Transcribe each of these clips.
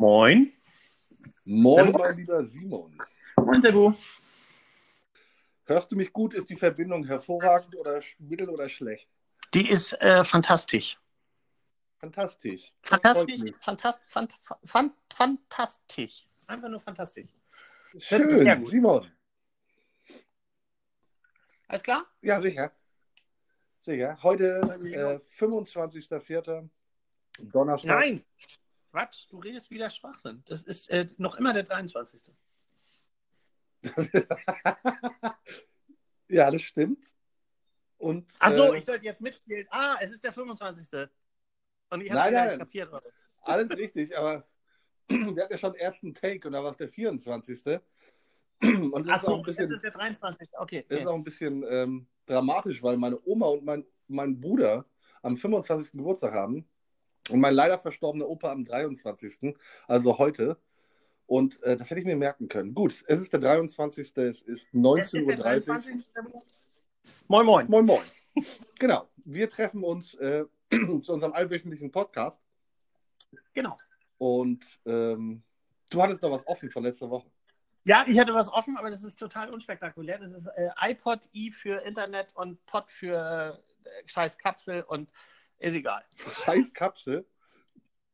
Moin. Moin, mein lieber Simon. Moin, Sebu. Hörst du mich gut? Ist die Verbindung hervorragend oder mittel oder schlecht? Die ist äh, fantastisch. Fantastisch. Fantastisch, fantast, fant, fant, fantastisch. Einfach nur fantastisch. Schön, Simon. Alles klar? Ja, sicher. Sicher. Heute äh, 25.04. Donnerstag. Nein, Quatsch, du redest wieder Schwachsinn. Das ist äh, noch immer der 23. ja, das stimmt. Und, Ach so, äh, ich sollte jetzt mitspielen. Ah, es ist der 25. Und ich habe gar nicht kapiert. Was. alles richtig, aber wir hatten ja schon ersten Take und da war es der 24. Und das Ach ist auch so, ein bisschen, jetzt ist der 23. Okay. das ist okay. auch ein bisschen ähm, dramatisch, weil meine Oma und mein, mein Bruder am 25. Geburtstag haben und mein leider verstorbener Opa am 23. Also heute. Und äh, das hätte ich mir merken können. Gut, es ist der 23. Es ist Jetzt ist der 19.30 Uhr. 23. Moin, moin. Moin, moin. Genau, wir treffen uns äh, zu unserem allwöchentlichen Podcast. Genau. Und ähm, du hattest noch was offen von letzter Woche. Ja, ich hatte was offen, aber das ist total unspektakulär. Das ist äh, iPod, i für Internet und Pod für äh, scheiß Kapsel und ist egal. Scheiß Kapsel.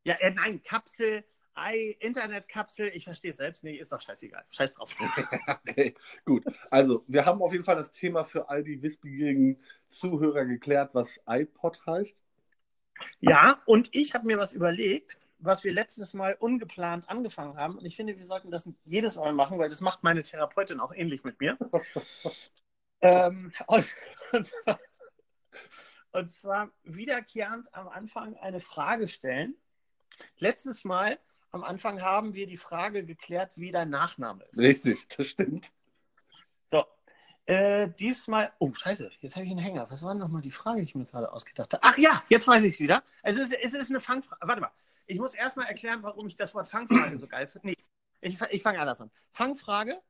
Ja, äh, nein, Kapsel, i, Internetkapsel, ich verstehe es selbst nicht, ist doch scheißegal. Scheiß drauf. Okay, gut. Also, wir haben auf jeden Fall das Thema für all die wissbegierigen Zuhörer geklärt, was iPod heißt. Ja, und ich habe mir was überlegt, was wir letztes Mal ungeplant angefangen haben. Und ich finde, wir sollten das jedes Mal machen, weil das macht meine Therapeutin auch ähnlich mit mir. ähm, und, und, zwar, wiederkehrend am Anfang eine Frage stellen. Letztes Mal am Anfang haben wir die Frage geklärt, wie dein Nachname ist. Richtig, das stimmt. So. Äh, diesmal, oh Scheiße, jetzt habe ich einen Hänger. Was war denn nochmal die Frage, die ich mir gerade ausgedacht habe? Ach ja, jetzt weiß ich es wieder. Es ist, es ist eine Fangfrage. Warte mal, ich muss erstmal erklären, warum ich das Wort Fangfrage so geil finde. Nee, ich, ich fange anders an. Fangfrage,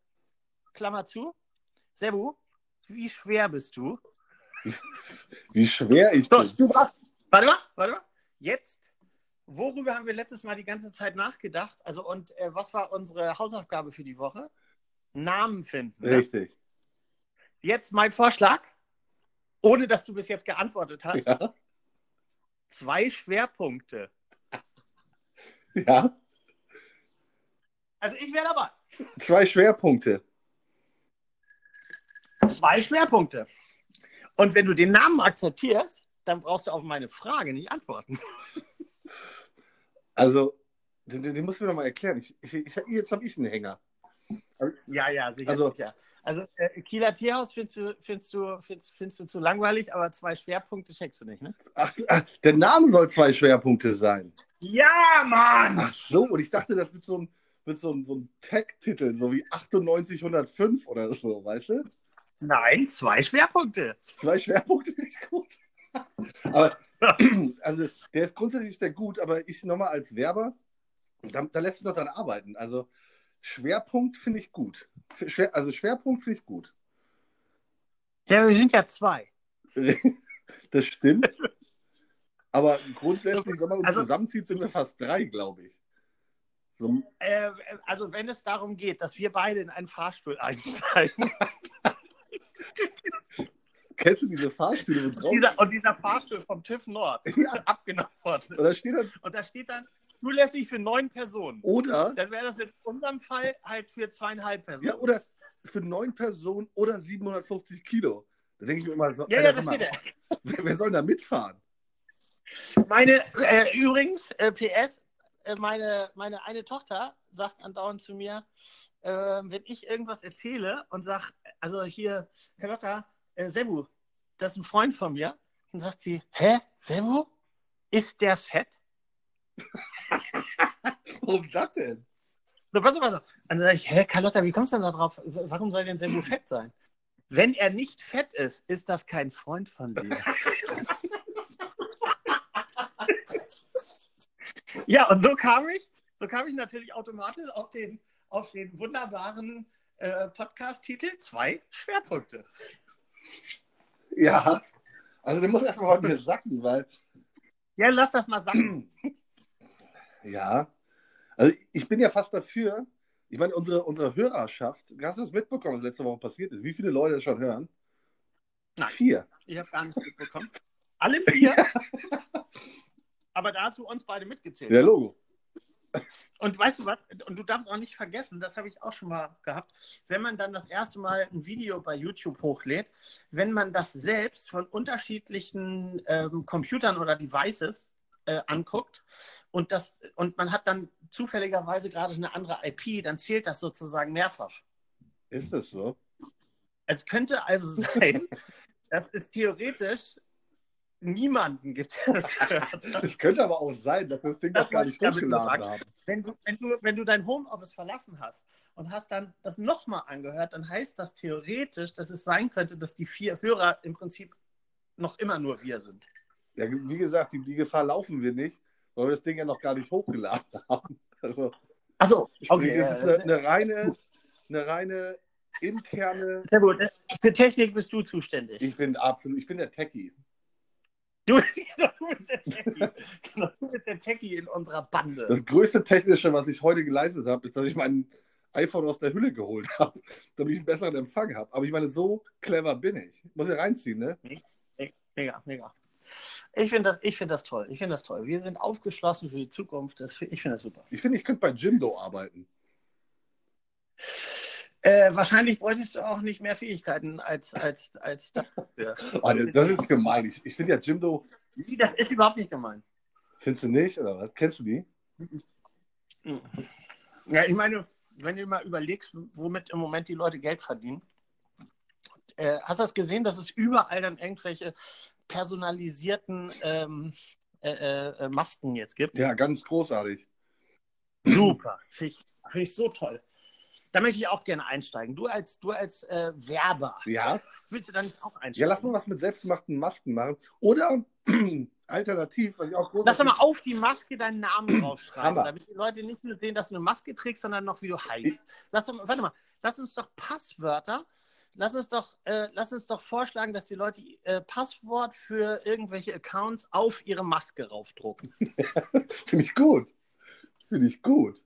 Klammer zu. Sebu, wie schwer bist du? Wie schwer ich So, bin. du warst, warte mal, warte mal. Jetzt, worüber haben wir letztes Mal die ganze Zeit nachgedacht? Also, und äh, was war unsere Hausaufgabe für die Woche? Namen finden. ne? Richtig. Jetzt mein Vorschlag, ohne dass du bis jetzt geantwortet hast. Ja. Zwei Schwerpunkte. ja. Also ich wäre dabei. Zwei Schwerpunkte. Zwei Schwerpunkte. Und wenn du den Namen akzeptierst, dann brauchst du auf meine Frage nicht antworten. Also, den, den, musst du mir noch mal erklären. Ich, ich, ich, jetzt habe ich einen Hänger. Ja, ja, sicher. Also- sicher. Also äh, Kieler Tierhaus findest du, findest, du, findest, findest du zu langweilig, aber zwei Schwerpunkte checkst du nicht, ne? Ach, ach, der Name soll zwei Schwerpunkte sein. Ja, Mann! Ach so, und ich dachte, das wird so ein, wird so ein, so ein Tag-Titel, so wie 98105 oder so, weißt du? Nein, zwei Schwerpunkte. Zwei Schwerpunkte finde ich gut. Aber, also, der ist grundsätzlich ist der gut, aber ich nochmal als Werber, da, da lässt sich noch dran arbeiten. Also, Schwerpunkt finde ich gut. Schwer, also, Schwerpunkt finde ich gut. Ja, wir sind ja zwei. Das stimmt. Aber grundsätzlich, wenn man uns Also- zusammenzieht, sind wir fast drei, glaube ich. So, Äh, also wenn es darum geht, dass wir beide in einen Fahrstuhl einsteigen kennst du diese Fahrstühle, wo drauf dieser, und dieser Fahrstuhl vom TÜV Nord Ja. abgenommen worden. Und da steht dann, Und da steht dann zulässig für neun Personen. oder, Dann wäre das in unserem Fall halt für zweieinhalb Personen. ja, oder für neun Personen oder 750 Kilo. Da denke ich mir immer so, Ja, ja, Alter, hör mal, wer, wer soll da mitfahren? Meine, äh, übrigens, äh, PS, äh, meine, meine eine Tochter sagt andauernd zu mir, äh, wenn ich irgendwas erzähle und sag, also hier, Carlotta, äh, Sebu, das ist ein Freund von mir, dann sagt sie, hä, Sebu? Ist der fett? Warum das denn? So, pass auf. Dann sage ich, hä, Carlotta, wie kommst du denn da drauf? Warum soll denn Sebu fett sein? Wenn er nicht fett ist, ist das kein Freund von dir. ja, und so kam ich, so kam ich natürlich automatisch auf den, auf den wunderbaren äh, Podcast-Titel Zwei Schwerpunkte. Ja, also der muss erstmal bei mir sacken, weil, Ja, lass das mal sagen. ja, Also ich bin ja fast dafür, ich meine, unsere, unsere Hörerschaft, hast du das mitbekommen, was letzte Woche passiert ist? Wie viele Leute das schon hören? Nein. Vier. Ich habe gar nicht mitbekommen. Alle vier? Aber dazu uns beide mitgezählt. Ja, Logo. Und weißt du was? Und du darfst auch nicht vergessen, das habe ich auch schon mal gehabt, wenn man dann das erste Mal ein Video bei YouTube hochlädt, wenn man das selbst von unterschiedlichen ähm, Computern oder Devices äh, anguckt und, das, und man hat dann zufälligerweise gerade eine andere IP, dann zählt das sozusagen mehrfach. Ist das so? Es könnte also sein, dass es theoretisch niemanden gibt, das. Es könnte aber auch sein, dass wir das Ding Das noch gar nicht hochgeladen haben. Wenn du, wenn, du, wenn du dein Homeoffice verlassen hast und hast dann das nochmal angehört, dann heißt das theoretisch, dass es sein könnte, dass die vier Hörer im Prinzip noch immer nur wir sind. Ja, wie gesagt, die, die Gefahr laufen wir nicht, weil wir das Ding ja noch gar nicht hochgeladen haben. Also, Achso, okay, es ist eine, eine reine, eine reine interne. Sehr gut. Für Technik bist du zuständig. Ich bin absolut, ich bin der Techie. Du, du bist der Techie. Genau, du bist der Techie in unserer Bande. Das größte Technische, was ich heute geleistet habe, ist, dass ich mein iPhone aus der Hülle geholt habe, damit ich einen besseren Empfang habe. Aber ich meine, so clever bin ich. Muss ich reinziehen, ne? Mega, mega. Ich finde das, ich find das toll. Ich finde das toll. Wir sind aufgeschlossen für die Zukunft. Das, ich finde das super. Ich finde, ich könnte bei Jimdo arbeiten. Äh, wahrscheinlich bräuchtest du auch nicht mehr Fähigkeiten als, als, als dafür. Oh, das ist gemein. Ich, ich finde ja Jimdo, Das ist überhaupt nicht gemein. findest du nicht, oder was? Kennst du die? Ja, ich meine, wenn du mal überlegst, womit im Moment die Leute Geld verdienen, äh, hast du das gesehen, dass es überall dann irgendwelche personalisierten ähm, äh, äh, Masken jetzt gibt? Ja, ganz großartig. Super. Finde ich, find ich so toll. Da möchte ich auch gerne einsteigen. Du als, du als äh, Werber, Ja? willst du da nicht auch einsteigen? Ja, lass mal was mit selbstgemachten Masken machen. Oder alternativ, was ich auch Lass doch mal großartig auf die Maske deinen Namen draufschreiben, Hammer. damit die Leute nicht nur sehen, dass du eine Maske trägst, sondern noch, wie du heißt. Lass doch, warte mal, lass uns doch Passwörter, lass uns doch, äh, lass uns doch vorschlagen, dass die Leute äh, Passwort für irgendwelche Accounts auf ihre Maske raufdrucken. Finde ich gut. Finde ich gut.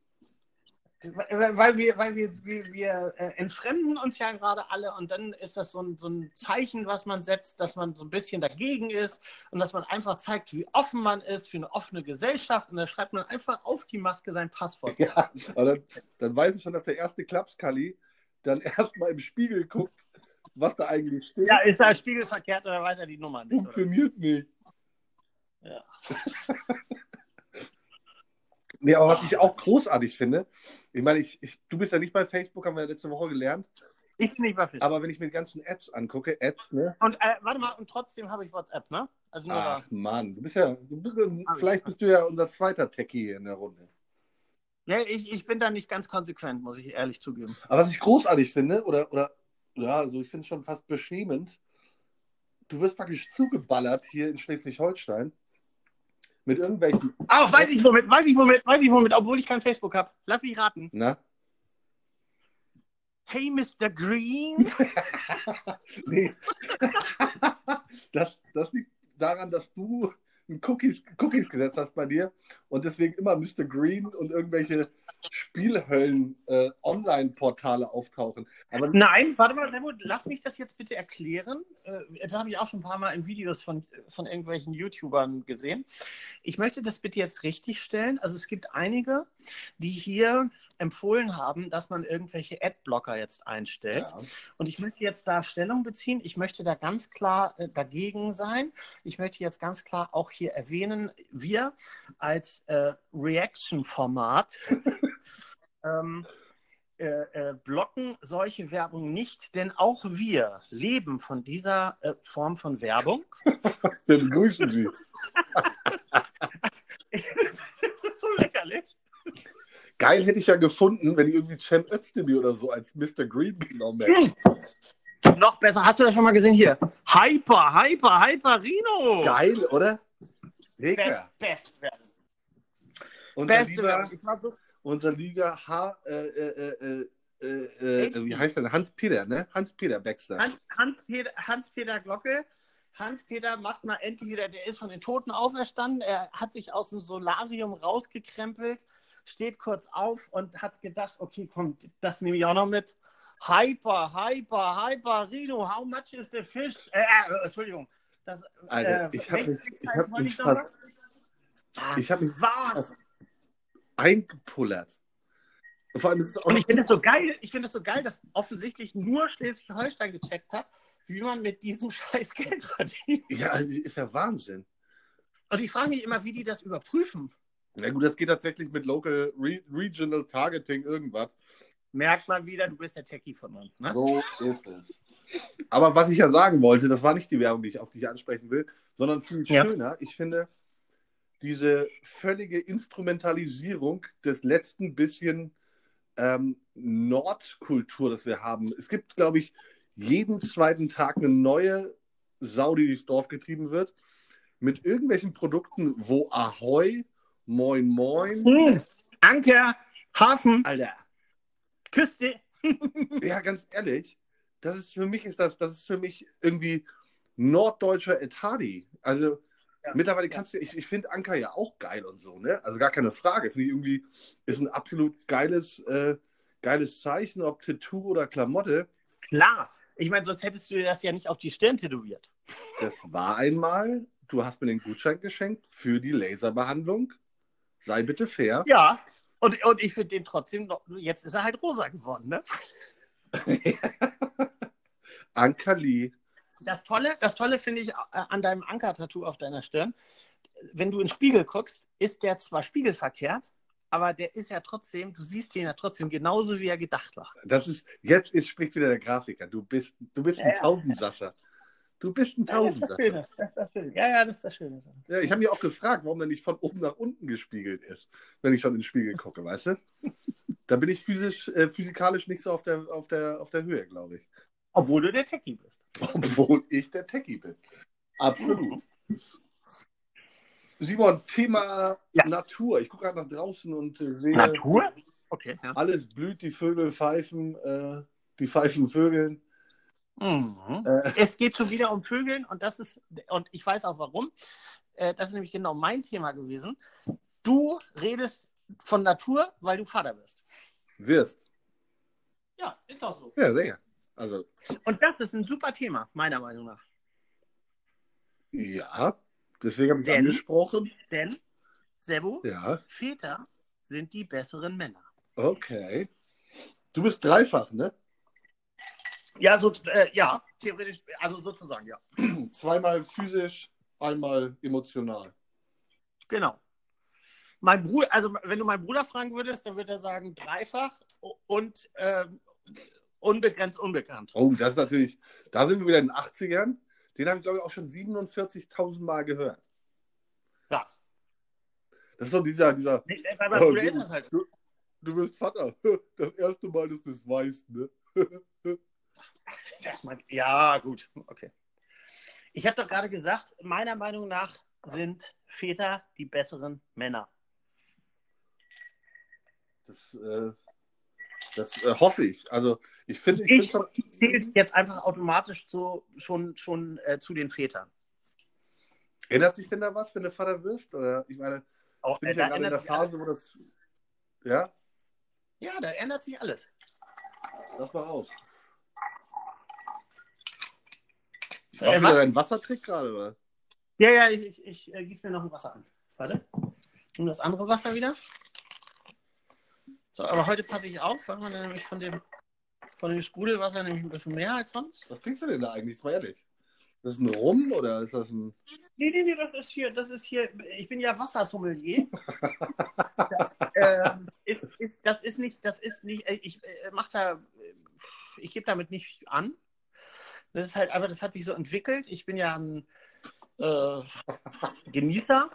Weil wir, weil wir, wir, wir äh, entfremden uns ja gerade alle und dann ist das so ein, so ein Zeichen, was man setzt, dass man so ein bisschen dagegen ist und dass man einfach zeigt, wie offen man ist für eine offene Gesellschaft und dann schreibt man einfach auf die Maske sein Passwort. Ja, dann, dann weiß ich schon, dass der erste Klapskalli dann erstmal im Spiegel guckt, was da eigentlich steht. Ja, ist er spiegelverkehrt oder weiß er die Nummer nicht? Oder? Funktioniert nicht. Ja. Nee, aber was ich auch großartig finde, ich meine, ich, ich, du bist ja nicht bei Facebook, haben wir ja letzte Woche gelernt, Ich bin nicht bei Facebook. aber wenn ich mir die ganzen Apps angucke, Apps, ne? Und äh, warte mal, und trotzdem habe ich WhatsApp, ne? Also nur Ach Mann, du bist ja, du bist, vielleicht bist du ja unser zweiter Techie hier in der Runde. da. Ja, ich, ich bin da nicht ganz konsequent, muss ich ehrlich zugeben. Aber was ich großartig finde, oder, oder ja, also ich finde es schon fast beschämend, du wirst praktisch zugeballert hier in Schleswig-Holstein mit irgendwelchen, Ah, weiß ich womit, weiß ich womit, weiß ich womit, obwohl ich kein Facebook habe. Lass mich raten. na? Hey, Mr. Green. Nee. das, das liegt daran, dass du ein Cookies, Cookies gesetzt hast bei dir und deswegen immer Mr. Green und irgendwelche Spielhöllen-Online-Portale auftauchen. Aber Nein, warte mal, Remo, lass mich das jetzt bitte erklären. Äh, Das habe ich auch schon ein paar Mal in Videos von, von irgendwelchen YouTubern gesehen. Ich möchte das bitte jetzt richtig stellen. Also es gibt einige, die hier empfohlen haben, dass man irgendwelche Adblocker jetzt einstellt. ja, Und ich möchte jetzt da Stellung beziehen. Ich möchte da ganz klar äh, dagegen sein. Ich möchte jetzt ganz klar auch hier erwähnen, wir als äh, Reaction-Format ähm, äh, äh, blocken solche Werbung nicht, denn auch wir leben von dieser äh, Form von Werbung. wir begrüßen Sie. das ist so lächerlich. Geil hätte ich ja gefunden, wenn ich irgendwie Cem Özdemir oder so als Mr. Green genommen hätte. Noch besser, hast du das schon mal gesehen hier? Hyper, Hyper, Hyper Rino. Geil, oder? Best, Mega. best Werbung. Unser Beste lieber, so unser lieber H, äh, äh, äh, äh, äh, wie heißt der? Hans-Peter, ne? Hans-Peter Baxter. Hans, Hans-Peter, Hans-Peter Glocke. Hans-Peter macht mal endlich wieder, der ist von den Toten auferstanden. Er hat sich aus dem Solarium rausgekrempelt steht kurz auf und hat gedacht, okay, komm, das nehme ich auch noch mit. Hyper, hyper, hyper, Rino, how much is the fish? Äh, äh, Entschuldigung. Das, Alter, äh, ich habe mich, ich hab mich noch fast, sagen? ich hab mich fast eingepullert. Vor allem ist es auch Und ich finde es so geil, ich finde es so geil, dass offensichtlich nur Schleswig-Holstein gecheckt hat, wie man mit diesem Scheiß Geld verdient. Ja, ist ja Wahnsinn. Und ich frage mich immer, wie die das überprüfen. Na gut, das geht tatsächlich mit Local Re Regional Targeting irgendwas. Merkt man wieder, du bist der Techie von uns. Ne? So ist es. Aber was ich ja sagen wollte, das war nicht die Werbung, die ich auf dich ansprechen will, sondern viel Ja. schöner. Ich finde diese völlige Instrumentalisierung des letzten bisschen ähm, Nordkultur, das wir haben. Es gibt, glaube ich, jeden zweiten Tag eine neue Sau, die durchs Dorf getrieben wird, mit irgendwelchen Produkten, wo Ahoi, Moin Moin, Hm. Anker, Hafen, Alter, Küste. ja, ganz ehrlich, das ist für mich ist das, das ist für mich irgendwie norddeutscher Etadi. Also Ja. mittlerweile kannst du, ich, ich finde Anker ja auch geil und so, ne? Also gar keine Frage. Finde ich irgendwie, ist ein absolut geiles, äh, geiles Zeichen, ob Tattoo oder Klamotte. Klar. Ich meine, sonst hättest du dir das ja nicht auf die Stirn tätowiert. Das war einmal, du hast mir den Gutschein geschenkt für die Laserbehandlung. Sei bitte fair. Ja. Und, und ich finde den trotzdem, noch, jetzt ist er halt rosa geworden. Ne? Ankerli. Das Tolle, das Tolle finde ich äh, an deinem Anker-Tattoo auf deiner Stirn, wenn du in den Spiegel guckst, ist der zwar spiegelverkehrt, aber der ist ja trotzdem, du siehst den ja trotzdem genauso, wie er gedacht war. Das ist, jetzt ist, spricht wieder der Grafiker. Du bist, du bist ein Ja, ja. Tausendsasser. Du bist ein Ja, das ist das Tausendsasser. Schöne. Das ist das Schöne. Ja, ja, das ist das Schöne. Ja, ich habe mich auch gefragt, warum der nicht von oben nach unten gespiegelt ist, wenn ich schon in den Spiegel gucke, weißt du? Da bin ich physisch, äh, physikalisch nicht so auf der, auf der, auf der Höhe, glaube ich. Obwohl du der Techie bist. Obwohl ich der Techie bin. Absolut. Simon, Thema Ja. Natur. Ich gucke gerade nach draußen und äh, sehe, Natur? Okay, ja. alles blüht, die Vögel pfeifen, äh, die pfeifen Vögeln. Mhm. Äh, Es geht schon wieder um Vögeln und das ist, und ich weiß auch warum. Äh, Das ist nämlich genau mein Thema gewesen. Du redest von Natur, weil du Vater bist. wirst. Ja, ist doch so. Ja, sehr. Also, Und das ist ein super Thema, meiner Meinung nach. ja. Deswegen habe ich Denn- angesprochen. Denn, Sebo, Ja, Väter sind die besseren Männer. okay. Du bist dreifach, ne? Ja, so, äh, ja, theoretisch, also sozusagen, ja. Zweimal physisch, einmal emotional. Genau. Mein Bruder, also wenn du meinen Bruder fragen würdest, dann würde er sagen dreifach und ähm, unbegrenzt unbekannt. Oh, das ist natürlich, da sind wir wieder in den 80ern. Den habe ich, glaube ich, auch schon 47.000 Mal gehört. Krass. Das ist so dieser, dieser, Nee, mein Oh, du- halt. du, du wirst Vater. Das erste Mal, dass du es weißt, ne? Erstmal, ja, gut, okay. Ich habe doch gerade gesagt, meiner Meinung nach sind Väter die besseren Männer. Das, äh, das äh, hoffe ich. Also, ich finde, ich, Ich bin schon, zähle jetzt einfach automatisch zu, schon, schon äh, zu den Vätern. ändert sich denn da was, wenn du Vater wirst? Oder ich meine, Auch, bin äh, ich ja gerade in der Phase, wo das. Ja. Ja, da ändert sich alles. lass mal raus. Äh, Machst du was? wieder deinen Wassertrick gerade, oder? Ja, ja, ich, ich, ich äh, gieße mir noch ein Wasser an. Warte. Und das andere Wasser wieder. So, aber heute passe ich auf, weil man nämlich von dem, von dem Sprudelwasser nämlich ein bisschen mehr als sonst. Was trinkst du denn da eigentlich? Ist mal ehrlich. Das ist ein Rum oder ist das ein. Nee, nee, nee, das ist hier, das ist hier, ich bin ja Wassersommelier. das, ähm, ist, ist, das ist nicht, das ist nicht, äh, ich äh, mach da, äh, ich gebe damit nicht an. Das ist halt, aber das hat sich so entwickelt. Ich bin ja ein äh, Genießer.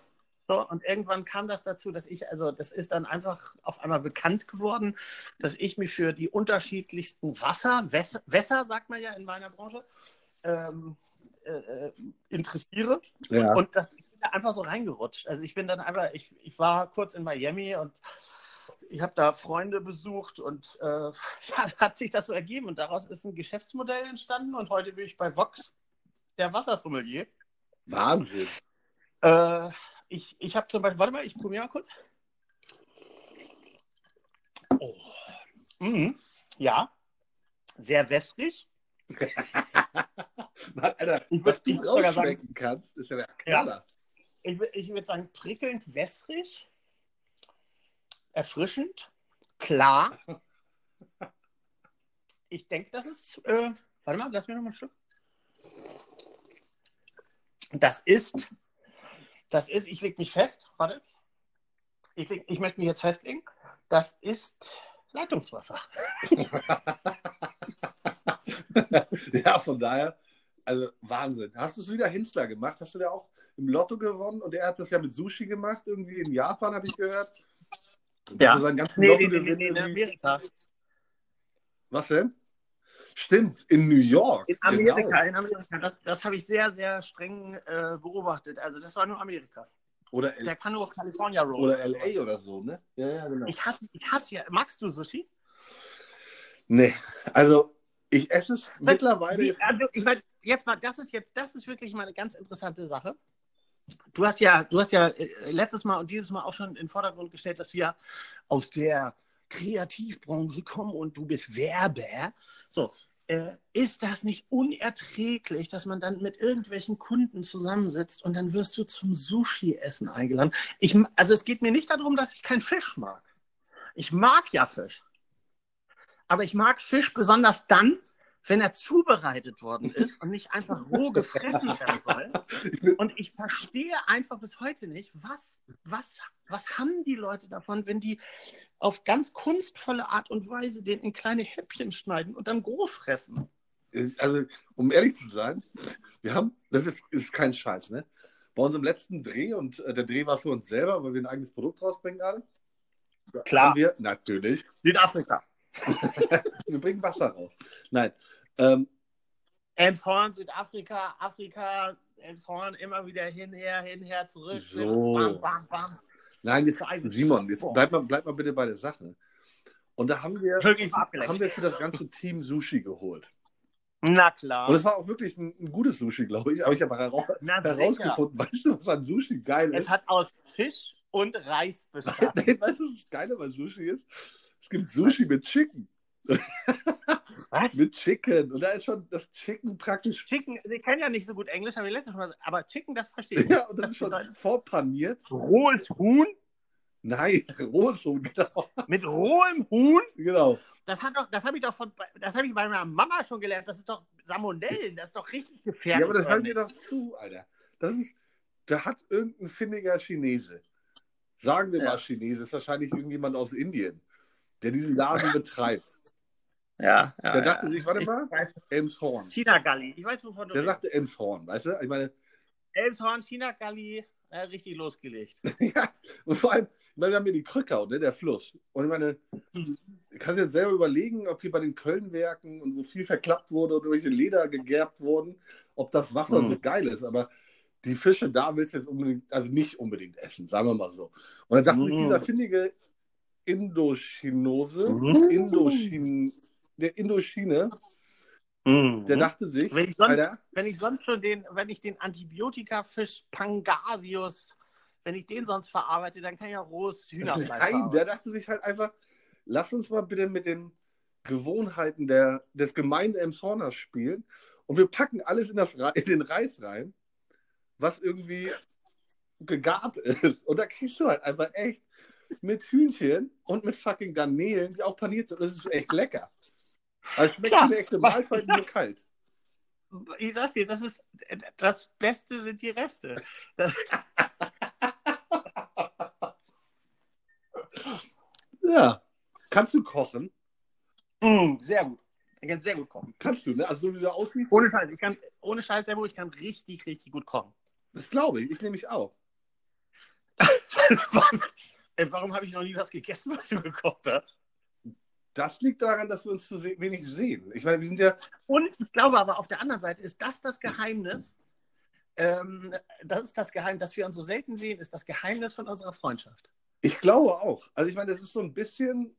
So, und irgendwann kam das dazu, dass ich, also das ist dann einfach auf einmal bekannt geworden, dass ich mich für die unterschiedlichsten Wasser, Wässer, Wässer sagt man ja in meiner Branche, ähm, äh, äh, interessiere. Ja. Und das ist da einfach so reingerutscht. Also ich bin dann einfach, ich, ich war kurz in Miami und ich habe da Freunde besucht und äh, da hat sich das so ergeben und daraus ist ein Geschäftsmodell entstanden und heute bin ich bei Vox, der Wassersommelier. Wahnsinn. Äh, ich ich habe zum Beispiel, warte mal, ich probiere mal kurz. Oh. Mhm. Ja. Sehr wässrig. Mann, Alter, Ich was du sogar sagen- rausschmecken kannst, ist ja der Knaller. Ich, ich würde sagen, prickelnd wässrig. Erfrischend. Klar. Ich denke, das ist. Äh, warte mal, lass mir noch mal ein Stück. Das ist. Das ist, ich leg mich fest. Warte. Ich, leg, ich möchte mich jetzt festlegen. Das ist Leitungswasser. ja, von daher, also Wahnsinn. Hast du es wieder Hinzler gemacht? Hast du da auch im Lotto gewonnen? Und er hat das ja mit Sushi gemacht, irgendwie in Japan, habe ich gehört. Ja. Also seinen ganzen Nee, nee, nee, Lottogewinn nee, in Amerika. Was denn? Stimmt, in New York. In Amerika, Genau. in Amerika. Das, das habe ich sehr, sehr streng äh, beobachtet. Also das war nur Amerika. Oder, L Der kann nur California Roll. oder LA oder so, ne? Ja, ja, genau. Ich hasse, ich hasse ja. Magst du Sushi? Nee, also ich esse es mittlerweile. Wie, also, ich meine, jetzt mal, das ist jetzt, das ist wirklich mal eine ganz interessante Sache. Du hast ja, du hast ja äh, letztes Mal und dieses Mal auch schon in den Vordergrund gestellt, dass wir aus der Kreativbranche kommen und du bist Werber. So, äh, ist das nicht unerträglich, dass man dann mit irgendwelchen Kunden zusammensitzt und dann wirst du zum Sushi-Essen eingeladen? Ich, also es geht mir nicht darum, dass ich keinen Fisch mag. Ich mag ja Fisch. Aber ich mag Fisch besonders dann, wenn er zubereitet worden ist und nicht einfach roh gefressen werden soll. Und ich verstehe einfach bis heute nicht, was, was, was haben die Leute davon, wenn die auf ganz kunstvolle Art und Weise den in kleine Häppchen schneiden und dann groß fressen. also, um ehrlich zu sein, wir haben, das ist, ist kein Scheiß, ne? Bei unserem letzten Dreh, und äh, der Dreh war für uns selber, weil wir ein eigenes Produkt rausbringen gerade. Haben wir, natürlich, Südafrika. wir bringen Wasser raus. Nein, ähm, Elmshorn, Südafrika, Afrika, Elmshorn, immer wieder hinher, hinher, zurück. So. Bam, bam, bam. nein, jetzt, Simon, jetzt bleib mal, bleib mal bitte bei der Sache. Und da haben wir, haben wir für das ganze Team Sushi geholt. Na klar. Und es war auch wirklich ein, ein gutes Sushi, glaube ich. Aber ich habe heraus, herausgefunden, weißt du, was an Sushi geil Es ist? hat aus Fisch und Reis bestanden. Nein, weißt du, was das Geile bei Sushi ist? Es gibt Sushi mit Chicken. Was? Mit Chicken. Und da ist schon das Chicken praktisch. Chicken, ich kann ja nicht so gut Englisch, habe ich letztes Mal aber Chicken, das verstehe ich. Ja, und das ist schon bedeutet vorpaniert. rohes Huhn Nein, rohes Huhn, genau. mit rohem Huhn. genau. Das hat doch, das habe ich doch von, das habe ich bei meiner Mama schon gelernt. Das ist doch Salmonellen, das ist doch richtig gefährlich. Ja, aber das hören wir doch zu, Alter. Das ist, da hat irgendein findiger Chinese, sagen wir Ja. mal Chinese, ist wahrscheinlich irgendjemand aus Indien, der diesen Laden betreibt. Ja, ja. Der dachte ja. sich, warte Ich mal, weiß- Elmshorn. China Galli. Ich weiß, wovon du Der sagte Elmshorn, weißt du? Ich meine, Elmshorn, China Galli, äh, richtig losgelegt. ja, und vor allem, ich meine, wir haben hier die Krückau, ne, der Fluss. Und ich meine, du kannst jetzt selber überlegen, ob hier bei den Kölnwerken und wo viel verklappt wurde und irgendwelche Leder gegerbt wurden, ob das Wasser Mhm. so geil ist. Aber die Fische da willst du jetzt unbedingt, also nicht unbedingt essen, sagen wir mal so. Und dann dachte sich Mhm. dieser findige Indochinose, Mhm. Indochin, der Indochine, Mhm. der dachte sich, Wenn ich sonst- Alter, wenn ich sonst schon den, wenn ich den Antibiotikafisch Pangasius, wenn ich den sonst verarbeite, dann kann ich auch rohes Hühnerfleisch Nein, verarbeiten. der dachte sich halt einfach, lass uns mal bitte mit den Gewohnheiten der, des gemeinen Emshorners spielen und wir packen alles in, das, in den Reis rein, was irgendwie gegart ist. Und da kriegst du halt einfach echt mit Hühnchen und mit fucking Garnelen, die auch paniert sind. Das ist echt lecker. Also es schmeckt wie eine echte Mahlzeit nur kalt. Ich sag's dir, das ist das Beste sind die Reste. Ja. Kannst du kochen? Mm, sehr gut. Ich kann sehr gut kochen. Kannst du, ne? Also so wie du aussiehst, Ohne Scheiß, ich kann, ohne Scheiß, Servo, ich kann richtig, richtig gut kochen. das glaube ich. Ich nehme mich auch. Ey, Warum habe ich noch nie was gegessen, was du gekocht hast? Das liegt daran, dass wir uns zu se wenig sehen. Ich meine, wir sind ja Und ich glaube aber auf der anderen Seite ist das das Geheimnis. Ähm, das ist das Geheimnis, dass wir uns so selten sehen, ist das Geheimnis von unserer Freundschaft. Ich glaube auch. Also ich meine, das ist so ein bisschen,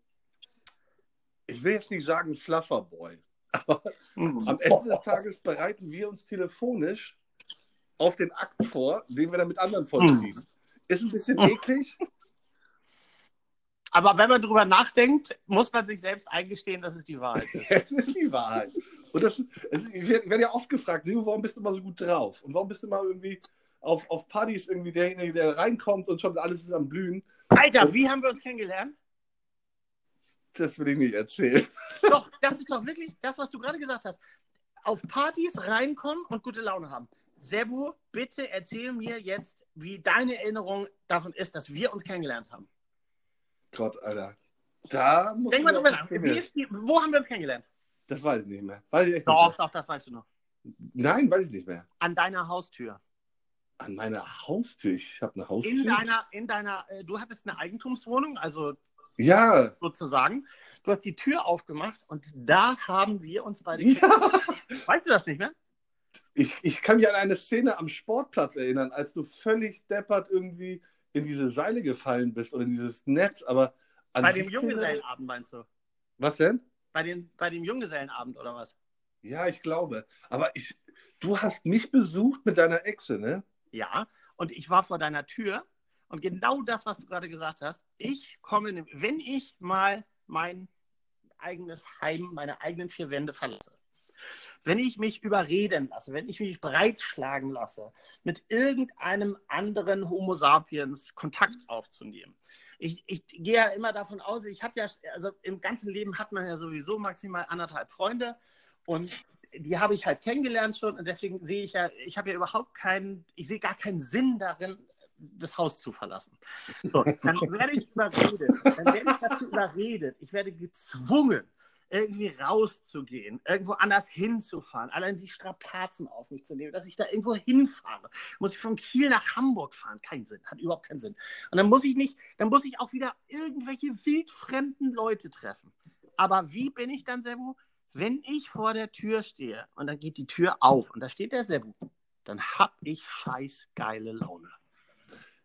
ich will jetzt nicht sagen Flufferboy, aber am Ende des Tages bereiten wir uns telefonisch auf den Akt vor, den wir dann mit anderen vollziehen. Ist ein bisschen eklig, Aber wenn man drüber nachdenkt, muss man sich selbst eingestehen, dass es die Wahrheit ist. Es ist die Wahrheit. Und das, es, ich werde werd ja oft gefragt, Simon, warum bist du immer so gut drauf? Und warum bist du immer irgendwie auf, auf Partys irgendwie derjenige, der reinkommt und schon alles ist am Blühen? Alter, wie haben wir uns kennengelernt? Das will ich nicht erzählen. Doch, das ist doch wirklich das, was du gerade gesagt hast. Auf Partys reinkommen und gute Laune haben. Sebu, bitte erzähl mir jetzt, wie deine Erinnerung davon ist, dass wir uns kennengelernt haben. Gott, Alter. Da muss Denk mal drüber nach. Wo haben wir uns kennengelernt? Das weiß ich nicht mehr. Weiß ich echt Doch, nicht doch, das weißt du noch. mehr. Nein, weiß ich nicht mehr. An deiner Haustür. An meiner Haustür. Ich habe eine Haustür. In deiner, in deiner, äh, du hattest eine Eigentumswohnung, also ja. sozusagen. Du hast die Tür aufgemacht und da haben wir uns beide ja. kennengelernt. Weißt du das nicht mehr? Ich, ich kann mich an eine Szene am Sportplatz erinnern, als du völlig deppert irgendwie in diese Seile gefallen bist oder in dieses Netz, aber an Bei dem Junggesellenabend meinst du? Was denn? Bei, den, bei dem Junggesellenabend oder was? Ja, ich glaube. Aber ich, du hast mich besucht mit deiner Echse, ne? Ja, und ich war vor deiner Tür und genau das, was du gerade gesagt hast, ich komme, wenn ich mal mein eigenes Heim, meine eigenen vier Wände verlasse, wenn ich mich überreden lasse, wenn ich mich breitschlagen lasse, mit irgendeinem anderen Homo sapiens Kontakt aufzunehmen. Ich, ich gehe ja immer davon aus, ich habe ja, also im ganzen Leben hat man ja sowieso maximal anderthalb Freunde und die habe ich halt kennengelernt schon und deswegen sehe ich ja, ich habe ja überhaupt keinen, ich sehe gar keinen Sinn darin, das Haus zu verlassen. So, dann werde ich überredet, dann werde ich dazu überredet, ich werde gezwungen, irgendwie rauszugehen, irgendwo anders hinzufahren, allein die Strapazen auf mich zu nehmen, dass ich da irgendwo hinfahre. Muss ich von Kiel nach Hamburg fahren? Kein Sinn, hat überhaupt keinen Sinn. Und dann muss ich nicht, dann muss ich auch wieder irgendwelche wildfremden Leute treffen. Aber wie bin ich dann, Sebu? Wenn ich vor der Tür stehe und dann geht die Tür auf und da steht der Sebu, dann hab ich scheiß geile Laune.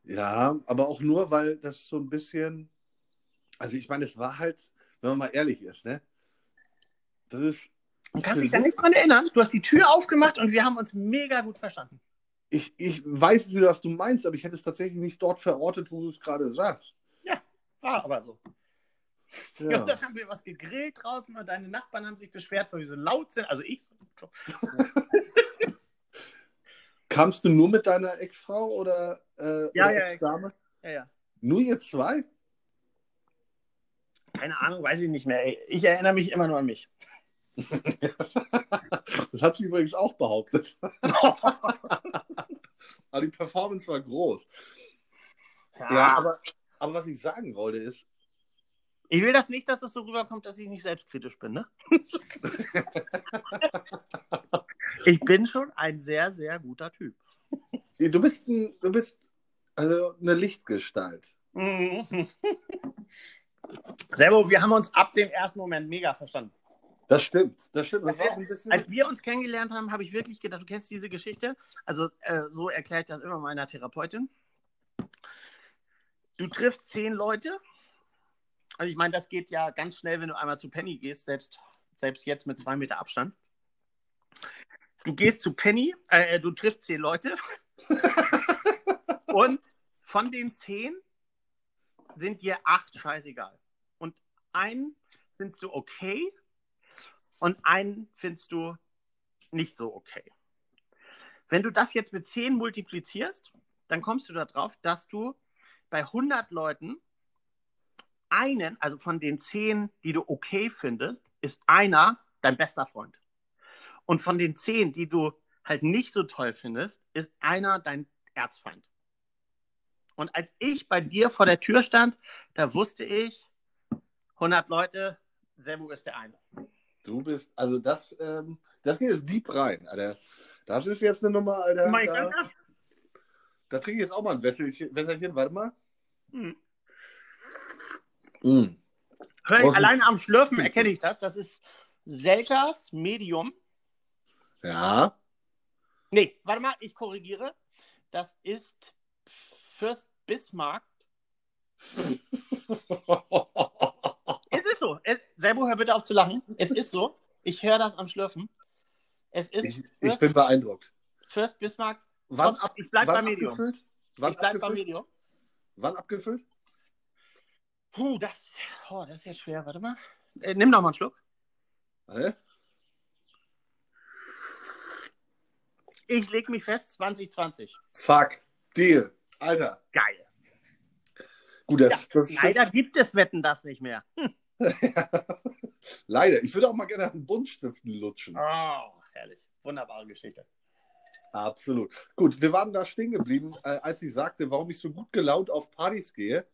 Ja, aber auch nur, weil das so ein bisschen, also ich meine, es war halt, wenn man mal ehrlich ist, ne? Das ist, Und kannst dich da nicht dran erinnern? Du hast die Tür aufgemacht und wir haben uns mega gut verstanden. ich, ich weiß nicht, was du meinst, aber ich hätte es tatsächlich nicht dort verortet, wo du es gerade sagst. War aber so. Ja. Ja. Und dann haben wir was gegrillt draußen und deine Nachbarn haben sich beschwert, weil wir so laut sind. Also ich. Kamst du nur mit deiner Ex-Frau oder, äh, Ja, oder ja, Ex-Dame? Ja, ja. Nur ihr zwei? Keine Ahnung, weiß ich nicht mehr. ey. Ich erinnere mich immer nur an mich. Das hat sie übrigens auch behauptet. Aber die Performance war groß. Ja, aber, aber was ich sagen wollte ist, Ich will das nicht, dass es so rüberkommt, dass ich nicht selbstkritisch bin, ne? ich bin schon ein sehr, sehr guter Typ. du bist, ein, du bist also eine Lichtgestalt. Mhm. Servo, wir haben uns ab dem ersten Moment mega verstanden. Das stimmt, das stimmt. Das ein bisschen, Als wir uns kennengelernt haben, habe ich wirklich gedacht, du kennst diese Geschichte. Also äh, so erkläre ich das immer meiner Therapeutin. Du triffst zehn Leute. Also ich meine, das geht ja ganz schnell, wenn du einmal zu Penny gehst, selbst, selbst jetzt mit zwei Meter Abstand. Du gehst zu Penny, äh, du triffst zehn Leute und von den zehn sind dir acht scheißegal. Und einen findest du okay und einen findest du nicht so okay. Wenn du das jetzt mit 10 multiplizierst, dann kommst du darauf, dass du bei 100 Leuten einen, also von den 10, die du okay findest, ist einer dein bester Freund. Und von den 10, die du halt nicht so toll findest, ist einer dein Erzfeind. Und als ich bei dir vor der Tür stand, da wusste ich, 100 Leute, Servo ist der eine. Du bist, also das, ähm, das geht jetzt deep rein, Alter. Das ist jetzt eine Nummer, Alter. Mach ich Da, ernst. da trinke ich jetzt auch mal ein Wässerchen, Wässerchen warte mal. Hm. Mm. Offen. alleine am Schlürfen erkenne ich das. Das ist Selkers Medium. Ja. Nee, warte mal, ich korrigiere. Das ist Fürst Bismarck. Es ist so. Es, Selbo, hör bitte auf zu lachen. Es ist so. Ich höre das am Schlürfen. Es ist. Ich, ich bin beeindruckt. Fürst Bismarck. Wann ab, ich bleib beim Medium. Abgefüllt? Wann ich bleib abgefüllt? beim Medium. Wann abgefüllt? Puh, das, oh, das ist jetzt schwer. Warte mal. Äh, nimm doch mal einen Schluck. Warte. Ich leg mich fest, 2020. Fuck. Deal. Alter. Geil. Gut, das, ja, das leider jetzt... gibt es Wetten das nicht mehr. Hm. Leider. Ich würde auch mal gerne an Buntstiften lutschen. Oh, herrlich. Wunderbare Geschichte. Absolut. Gut, wir waren da stehen geblieben, äh, als ich sagte, warum ich so gut gelaunt auf Partys gehe.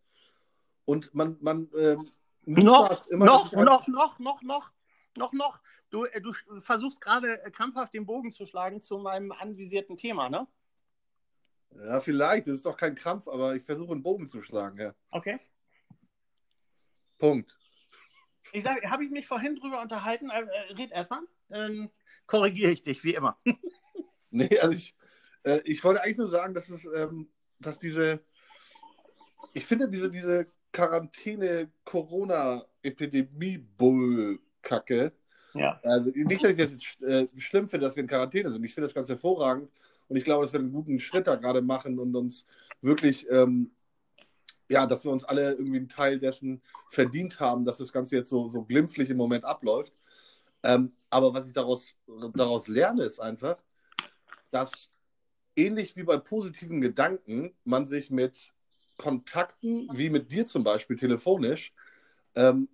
Und man, man ähm, Noch, immer, noch, ein- noch, noch, noch, noch, noch, noch. Du, äh, du versuchst gerade äh, krampfhaft den Bogen zu schlagen zu meinem anvisierten Thema, ne? Ja, vielleicht. Das ist doch kein Krampf, aber ich versuche einen Bogen zu schlagen, ja. Okay. Punkt. Ich sage, habe ich mich vorhin drüber unterhalten? Äh, äh, red erstmal. Dann korrigiere ich dich, wie immer. Nee, also ich, äh, ich wollte eigentlich nur sagen, dass es, ähm, dass diese, ich finde diese, diese Quarantäne-Corona-Epidemie-Bull-Kacke, Ja. also nicht, dass ich das jetzt äh, schlimm finde, dass wir in Quarantäne sind. Ich finde das ganz hervorragend und ich glaube, dass wir einen guten Schritt da gerade machen und uns wirklich, ähm, ja, dass wir uns alle irgendwie einen Teil dessen verdient haben, dass das Ganze jetzt so, so glimpflich im Moment abläuft. Ähm, aber was ich daraus, daraus lerne, ist einfach, dass ähnlich wie bei positiven Gedanken man sich mit Kontakten, wie mit dir zum Beispiel telefonisch, ähm,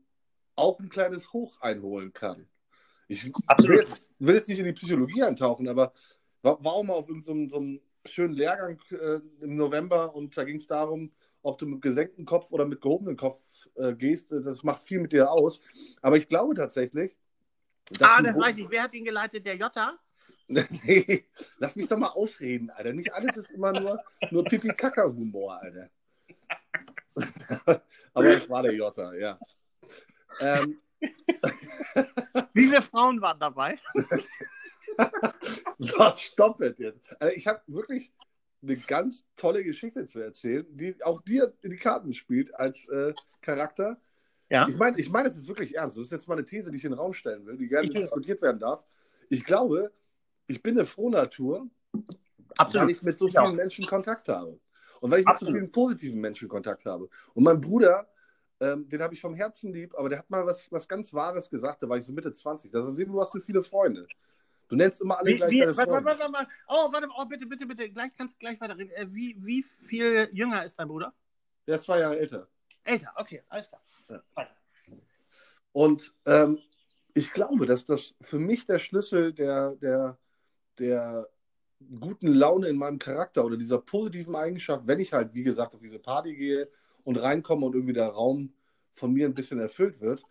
auch ein kleines Hoch einholen kann. Ich will jetzt, will jetzt nicht in die Psychologie eintauchen, aber wa- warum auf irgendeinem so einem schönen Lehrgang äh, im November und da ging es darum, ob du mit gesenktem Kopf oder mit gehobenem Kopf äh, gehst, äh, das macht viel mit dir aus. Aber ich glaube tatsächlich, Ah, das weiß ich. Wer hat ihn geleitet? Der Jota? Nee, lass mich doch mal ausreden, Alter. Nicht alles ist immer nur, nur Pipi-Kaka-Humor, Alter. Aber es war der Jota, ja. Ähm, Wie viele Frauen waren dabei? so, stopp it jetzt. Also ich habe wirklich eine ganz tolle Geschichte zu erzählen, die auch dir in die Karten spielt als äh, Charakter. Ja. Ich meine, ich meine, es ist wirklich ernst. Das ist jetzt mal eine These, die ich in den Raum stellen will, die gerne Ich diskutiert werden darf. Ich glaube, ich bin eine Frohnatur, weil Absolut. ich mit so vielen Menschen Kontakt habe. Und weil ich mit so Absolut. vielen positiven Menschen Kontakt habe. Und mein Bruder, ähm, den habe ich vom Herzen lieb, aber der hat mal was, was ganz Wahres gesagt, da war ich so Mitte 20. Da sagt, du hast so viele Freunde. Du nennst immer alle Wie, gleich wie, deine warte, warte, warte, warte. Oh, warte, oh, bitte, bitte, bitte. Gleich kannst du gleich weiterreden. Äh, wie, wie viel jünger ist dein Bruder? Der ist zwei Jahre älter. Älter, okay, alles klar. Ja. Und ähm, ich glaube, dass das für mich der Schlüssel der, der, der guten Laune in meinem Charakter oder dieser positiven Eigenschaft, wenn ich halt, wie gesagt, auf diese Party gehe und reinkomme und irgendwie der Raum von mir ein bisschen erfüllt wird,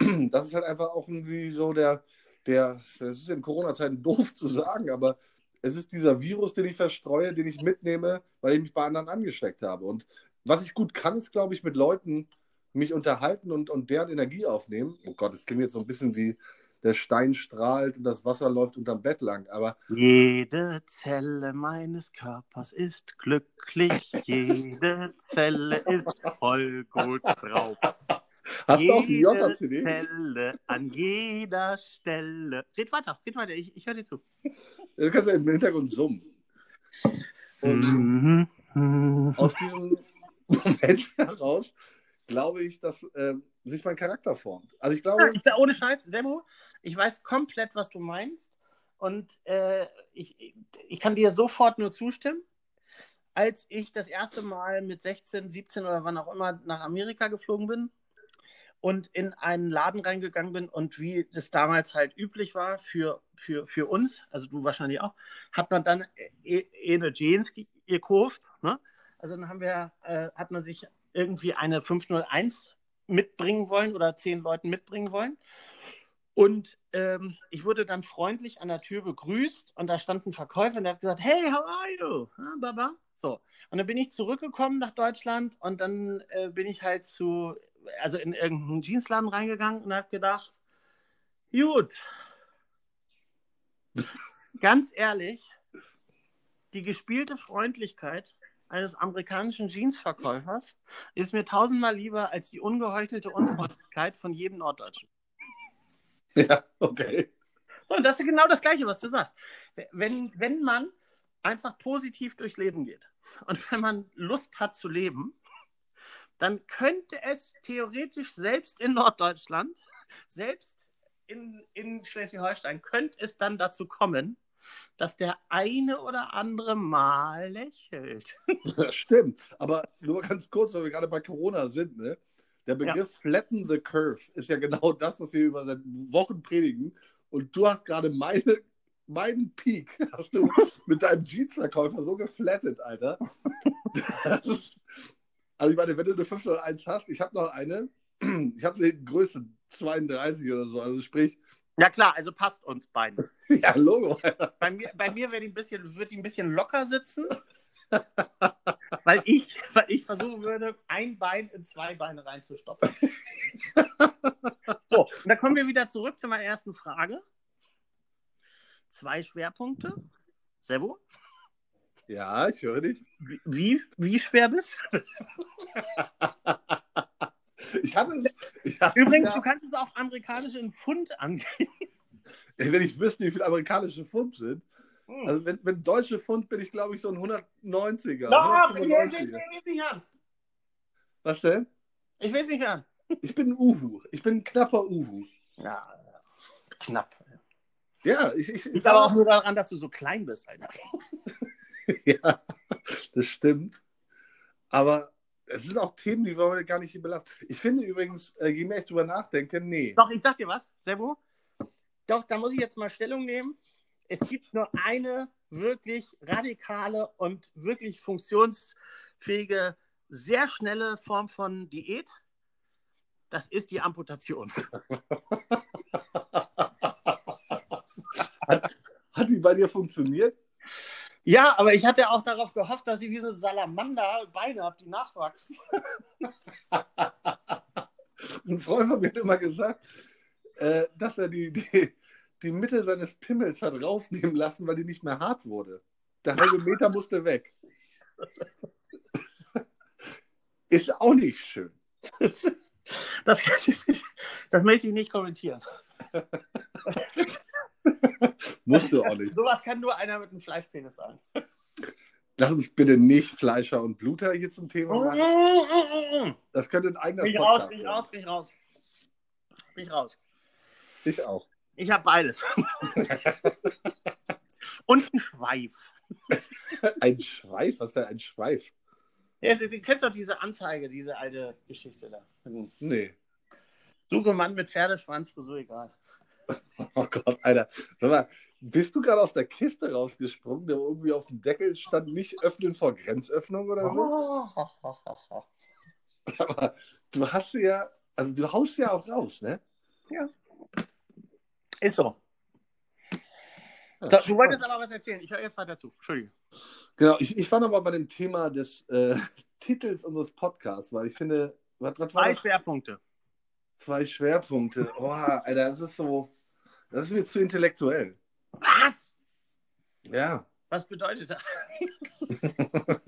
das ist halt einfach auch irgendwie so der, der, das ist in Corona-Zeiten doof zu sagen, aber es ist dieser Virus, den ich verstreue, den ich mitnehme, weil ich mich bei anderen angesteckt habe. Und was ich gut kann, ist, glaube ich, mit Leuten mich unterhalten und, und deren Energie aufnehmen. Oh Gott, das klingt jetzt so ein bisschen wie der Stein strahlt und das Wasser läuft unterm Bett lang. Aber Jede Zelle meines Körpers ist glücklich, jede Zelle ist voll gut drauf. hast du auch die J-CD? An jeder Stelle. Red weiter, red weiter, ich, ich höre dir zu. Du kannst ja im Hintergrund summen. Und Mhm. Aus diesem Moment heraus glaube ich, dass ähm, sich mein Charakter formt. Also ich glaube, Ja, ohne Scheiß, Semmo, ich weiß komplett, was du meinst. Und äh, ich, ich kann dir sofort nur zustimmen. Als ich das erste Mal mit 16, 17 oder wann auch immer nach Amerika geflogen bin und in einen Laden reingegangen bin und wie das damals halt üblich war für, für, für uns, also du wahrscheinlich auch, hat man dann eh eh eine Jeans ge- gekauft. Ne? Also dann haben wir, äh, hat man sich irgendwie eine 501 mitbringen wollen oder zehn Leuten mitbringen wollen. Und ähm, ich wurde dann freundlich an der Tür begrüßt und da stand ein Verkäufer und der hat gesagt, hey, how are you? Ah, Baba. So. Und dann bin ich zurückgekommen nach Deutschland und dann äh, bin ich halt zu, also in irgendeinen Jeansladen reingegangen und habe gedacht, gut, ganz ehrlich, die gespielte Freundlichkeit eines amerikanischen Jeansverkäufers ist mir tausendmal lieber als die ungeheuchelte Unfreundlichkeit von jedem Norddeutschen. ja, okay. Und das ist genau das Gleiche, was du sagst. Wenn, wenn man einfach positiv durchs Leben geht und wenn man Lust hat zu leben, dann könnte es theoretisch selbst in Norddeutschland, selbst in, in Schleswig-Holstein, könnte es dann dazu kommen, dass der eine oder andere mal lächelt. Das stimmt. Aber nur ganz kurz, weil wir gerade bei Corona sind, ne? Der Begriff ja. Flatten the Curve ist ja genau das, was wir über seit Wochen predigen. Und du hast gerade meine, meinen Peak, hast du mit deinem Jeans-Verkäufer so geflattet, Alter. Ist, also ich meine, wenn du eine 501 hast, ich habe noch eine, ich habe sie in Größe 32 oder so, also sprich. Ja klar, also passt uns beiden. ja, Logo. Bei mir, bei mir wird, die ein bisschen, wird die ein bisschen locker sitzen, weil ich, weil ich versuchen würde, ein Bein in zwei Beine reinzustoppen. so, und dann kommen wir wieder zurück zu meiner ersten Frage. Zwei Schwerpunkte. Servo? Ja, ich höre dich. Wie, wie schwer bist du? ich hatte, ich hatte Übrigens, ja, du kannst es auch amerikanische in Pfund angeben. Wenn ich wüsste, wie viele amerikanische Pfund sind. Hm. Also wenn, wenn deutsche Pfund bin ich, glaube ich, so ein 190er. No, ich will es nicht an. Was denn? Ich will es nicht an. Ich bin ein Uhu. Ich bin ein knapper Uhu. Ja, knapp. Ja, ich. ich Liegt aber auch nur daran, dass du so klein bist, Alter. ja, das stimmt. Aber es sind auch Themen, die wir gar nicht hier belassen. Ich finde übrigens, äh, je mehr ich drüber nachdenke, nee. Doch, ich sag dir was, Servo. Doch, da muss ich jetzt mal Stellung nehmen. Es gibt nur eine wirklich radikale und wirklich funktionsfähige, sehr schnelle Form von Diät. Das ist die Amputation. hat, hat die bei dir funktioniert? Ja, aber ich hatte auch darauf gehofft, dass ich diese Salamander Beine habe, die nachwachsen. Ein Freund von mir hat immer gesagt, äh, dass er die, die, die Mitte seines Pimmels hat rausnehmen lassen, weil die nicht mehr hart wurde. Der halbe Meter musste weg. Ist auch nicht schön. Das, das möchte ich nicht kommentieren. Musst du auch nicht. Sowas kann nur einer mit einem Fleischpenis sagen. Lass uns bitte nicht Fleischer und Bluter hier zum Thema machen. Das könnte ein eigener bin Podcast raus, bin raus, bin raus. Bin ich raus. Ich auch. Ich habe beides. und ein Schweif. Ein Schweif? Was ist denn ein Schweif? Ja, du, du kennst doch diese Anzeige, diese alte Geschichte da. Nee. Suche Mann mit Pferdeschwanz, so egal. Oh Gott, Alter. Sag mal, bist du gerade aus der Kiste rausgesprungen, der irgendwie auf dem Deckel stand, nicht öffnen vor Grenzöffnung oder so? Aber du hast ja, also du haust ja auch raus, ne? Ja. Ist so. Ja, du wolltest aber was erzählen. Ich höre jetzt weiter zu. Entschuldigung. Genau, ich, ich war nochmal bei dem Thema des äh, Titels unseres Podcasts, weil ich finde, was, was Zwei Schwerpunkte. Zwei Schwerpunkte. Boah, Alter, das ist so. Das ist mir zu intellektuell. Was? Ja. Was bedeutet das?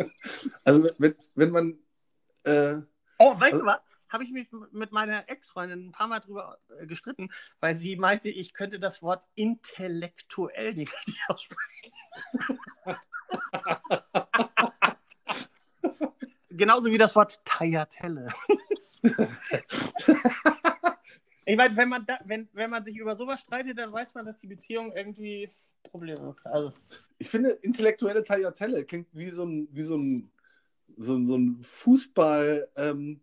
also, wenn, wenn man. Äh, oh, weißt also, du was? Habe ich mich mit meiner Ex-Freundin ein paar Mal drüber äh, gestritten, weil sie meinte, ich könnte das Wort intellektuell nicht richtig aussprechen. Genauso wie das Wort Tagliatelle. Ich meine, wenn man, da, wenn, wenn man sich über sowas streitet, dann weiß man, dass die Beziehung irgendwie Probleme hat. Also. Ich finde, intellektuelle Tagliatelle klingt wie so ein, wie so ein, so, so ein Fußball, ähm,